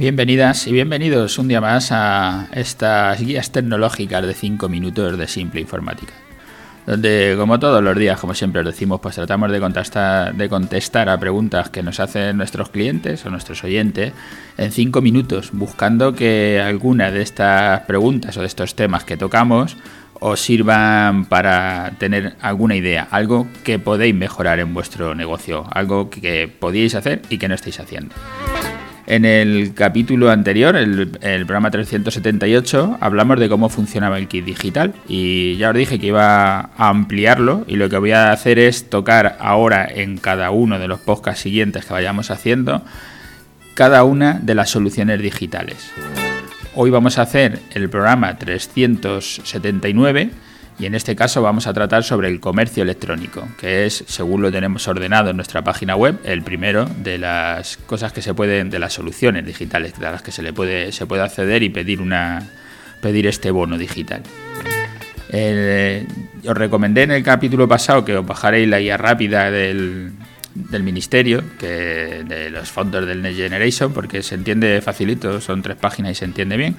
Bienvenidas y bienvenidos un día más a estas guías tecnológicas de 5 minutos de simple informática. Donde, como todos los días, como siempre os decimos, pues tratamos de contestar, de contestar a preguntas que nos hacen nuestros clientes o nuestros oyentes en 5 minutos, buscando que alguna de estas preguntas o de estos temas que tocamos os sirvan para tener alguna idea, algo que podéis mejorar en vuestro negocio, algo que podíais hacer y que no estáis haciendo. En el capítulo anterior, el, programa 378, hablamos de cómo funcionaba el kit digital y ya os dije que iba a ampliarlo y lo que voy a hacer es tocar ahora en cada uno de los podcasts siguientes que vayamos haciendo cada una de las soluciones digitales. Hoy vamos a hacer el programa 379 y en este caso vamos a tratar sobre el comercio electrónico, que es, según lo tenemos ordenado en nuestra página web, el primero de las cosas que se pueden, de las soluciones digitales de las que se le puede, se puede acceder y pedir una pedir este bono digital. os recomendé en el capítulo pasado que os bajaréis la guía rápida del, del ministerio, que de los fondos del Next Generation, porque se entiende facilito, son tres páginas y se entiende bien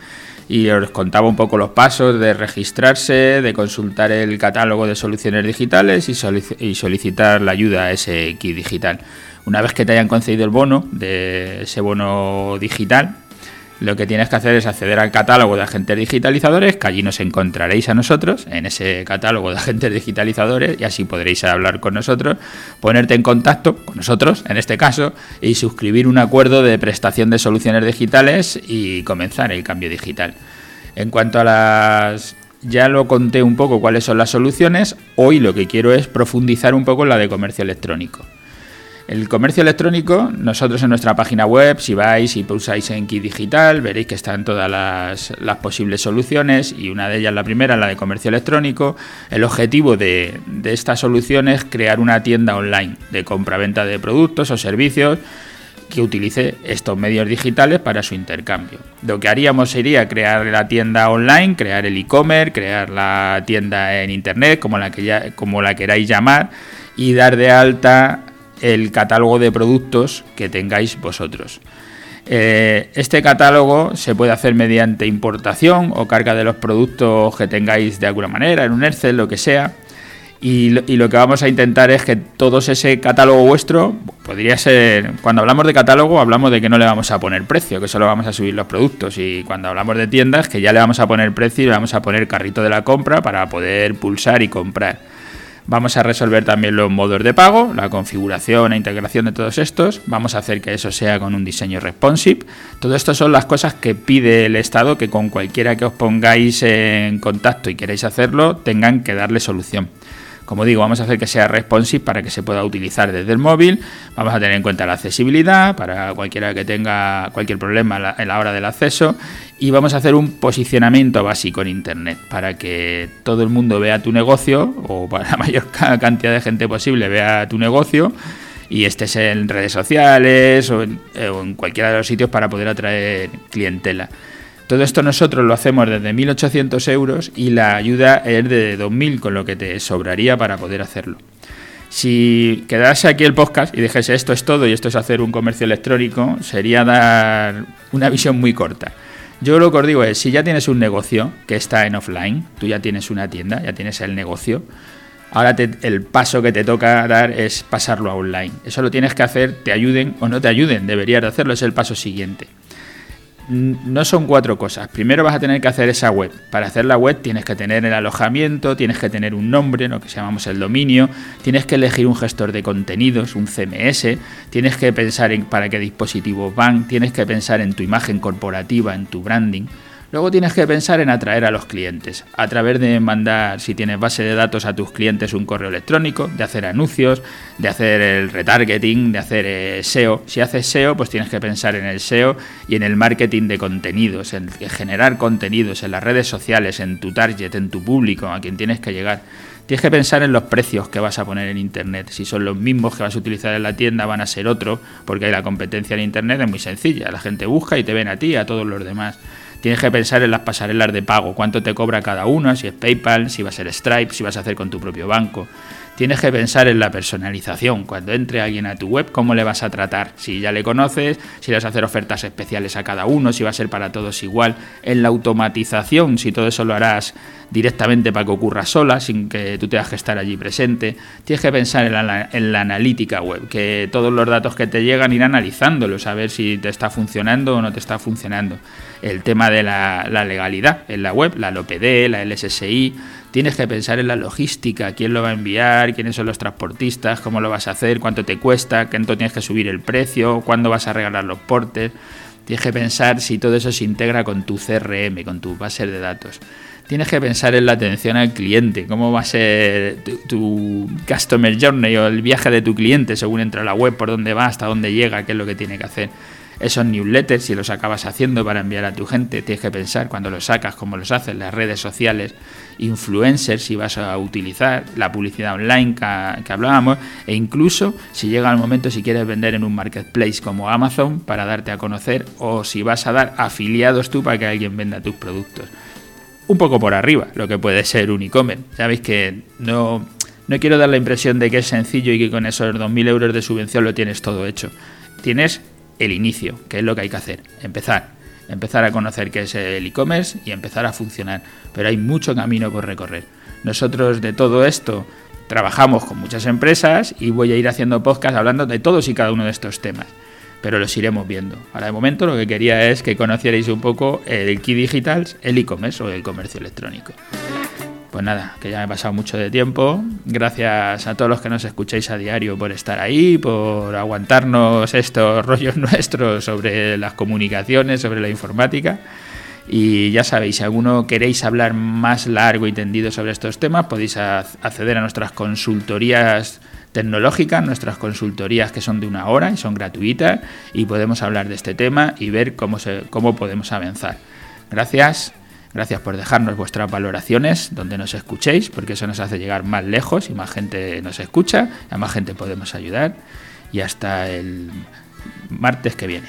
y os contaba un poco los pasos de registrarse, de consultar el catálogo de soluciones digitales y, solicitar la ayuda a kit digital. Una vez que te hayan concedido el bono, de ese bono digital, lo que tienes que hacer es acceder al catálogo de agentes digitalizadores, que allí nos encontraréis a nosotros, en ese catálogo de agentes digitalizadores, y así podréis hablar con nosotros, ponerte en contacto con nosotros, en este caso, y suscribir un acuerdo de prestación de soluciones digitales y comenzar el cambio digital. En cuanto a las ya lo conté un poco cuáles son las soluciones, hoy lo que quiero es profundizar un poco en la de comercio electrónico. El comercio electrónico, nosotros en nuestra página web, si vais y pulsáis en Kit Digital, veréis que están todas las, posibles soluciones y una de ellas, la primera, la de comercio electrónico. El objetivo de, de esta solución es crear una tienda online de compra-venta de productos o servicios que utilice estos medios digitales para su intercambio. Lo que haríamos sería crear la tienda online, crear el e-commerce, crear la tienda en internet, como la, que ya, como la queráis llamar, y dar de alta el catálogo de productos que tengáis vosotros. Eh, este catálogo se puede hacer mediante importación o carga de los productos que tengáis de alguna manera, en un Excel, lo que sea. Y lo, que vamos a intentar es que todo ese catálogo vuestro podría ser. Cuando hablamos de catálogo, hablamos de que no le vamos a poner precio, que solo vamos a subir los productos. Y cuando hablamos de tiendas, que ya le vamos a poner precio y le vamos a poner carrito de la compra para poder pulsar y comprar. Vamos a resolver también los modos de pago, la configuración e integración de todos estos. Vamos a hacer que eso sea con un diseño responsive. Todo esto son las cosas que pide el Estado que con cualquiera que os pongáis en contacto y queréis hacerlo tengan que darle solución. Como digo, vamos a hacer que sea responsive para que se pueda utilizar desde el móvil. Vamos a tener en cuenta la accesibilidad para cualquiera que tenga cualquier problema en la hora del acceso. Y vamos a hacer un posicionamiento básico en Internet para que todo el mundo vea tu negocio o para la mayor cantidad de gente posible vea tu negocio y estés en redes sociales o en, eh, o en cualquiera de los sitios para poder atraer clientela. Todo esto nosotros lo hacemos desde 1.800 euros y la ayuda es de 2.000, con lo que te sobraría para poder hacerlo. Si quedase aquí el podcast y dijese esto es todo y esto es hacer un comercio electrónico, sería dar una visión muy corta. Yo lo que os digo es, si ya tienes un negocio que está en offline, tú ya tienes una tienda, ya tienes el negocio, ahora el paso que te toca dar es pasarlo a online. Eso lo tienes que hacer, te ayuden o no te ayuden, deberías de hacerlo, es el paso siguiente no son cuatro cosas. Primero vas a tener que hacer esa web. Para hacer la web tienes que tener el alojamiento, tienes que tener un nombre, lo que llamamos el dominio, tienes que elegir un gestor de contenidos, un CMS, tienes que pensar en para qué dispositivos van, tienes que pensar en tu imagen corporativa, en tu branding. Luego tienes que pensar en atraer a los clientes, a través de mandar, si tienes base de datos a tus clientes, un correo electrónico, de hacer anuncios, de hacer el retargeting, de hacer eh, SEO. Si haces SEO, pues tienes que pensar en el SEO y en el marketing de contenidos, en generar contenidos en las redes sociales, en tu target, en tu público, a quien tienes que llegar. Tienes que pensar en los precios que vas a poner en Internet. Si son los mismos que vas a utilizar en la tienda, van a ser otro, porque la competencia en Internet es muy sencilla. La gente busca y te ven a ti a todos los demás. Tienes que pensar en las pasarelas de pago, cuánto te cobra cada una, si es PayPal, si va a ser Stripe, si vas a hacer con tu propio banco. Tienes que pensar en la personalización. Cuando entre alguien a tu web, ¿cómo le vas a tratar? Si ya le conoces, si le vas a hacer ofertas especiales a cada uno, si va a ser para todos igual. En la automatización, si todo eso lo harás directamente para que ocurra sola, sin que tú tengas que estar allí presente. Tienes que pensar en la, analítica web, que todos los datos que te llegan ir analizándolos, a ver si te está funcionando o no te está funcionando. El tema de la, la legalidad en la web, la LOPD, la LSSI, tienes que pensar en la logística, quién lo va a enviar, quiénes son los transportistas, cómo lo vas a hacer, cuánto te cuesta, cuánto tienes que subir el precio, cuándo vas a regalar los portes. Tienes que pensar si todo eso se integra con tu CRM, con tu base de datos tienes que pensar en la atención al cliente, cómo va a ser tu, customer journey o el viaje de tu cliente según entra a la web, por dónde va, hasta dónde llega, qué es lo que tiene que hacer. Esos newsletters, si los acabas haciendo para enviar a tu gente, tienes que pensar cuando los sacas, cómo los haces, las redes sociales, influencers, si vas a utilizar, la publicidad online que, hablábamos, e incluso si llega el momento, si quieres vender en un marketplace como Amazon para darte a conocer, o si vas a dar afiliados tú para que alguien venda tus productos un poco por arriba lo que puede ser un e-commerce. Sabéis que no, no quiero dar la impresión de que es sencillo y que con esos 2.000 euros de subvención lo tienes todo hecho. Tienes el inicio, que es lo que hay que hacer, empezar. Empezar a conocer qué es el e-commerce y empezar a funcionar. Pero hay mucho camino por recorrer. Nosotros de todo esto trabajamos con muchas empresas y voy a ir haciendo podcast hablando de todos y cada uno de estos temas pero los iremos viendo. Ahora de momento lo que quería es que conocierais un poco el Key Digital, el e-commerce o el comercio electrónico. Pues nada, que ya me he pasado mucho de tiempo. Gracias a todos los que nos escucháis a diario por estar ahí, por aguantarnos estos rollos nuestros sobre las comunicaciones, sobre la informática. Y ya sabéis, si alguno queréis hablar más largo y tendido sobre estos temas, podéis acceder a nuestras consultorías tecnológica, nuestras consultorías que son de una hora y son gratuitas y podemos hablar de este tema y ver cómo, cómo podemos avanzar. Gracias, gracias por dejarnos vuestras valoraciones donde nos escuchéis, porque eso nos hace llegar más lejos y más gente nos escucha, a más gente podemos ayudar y hasta el martes que viene.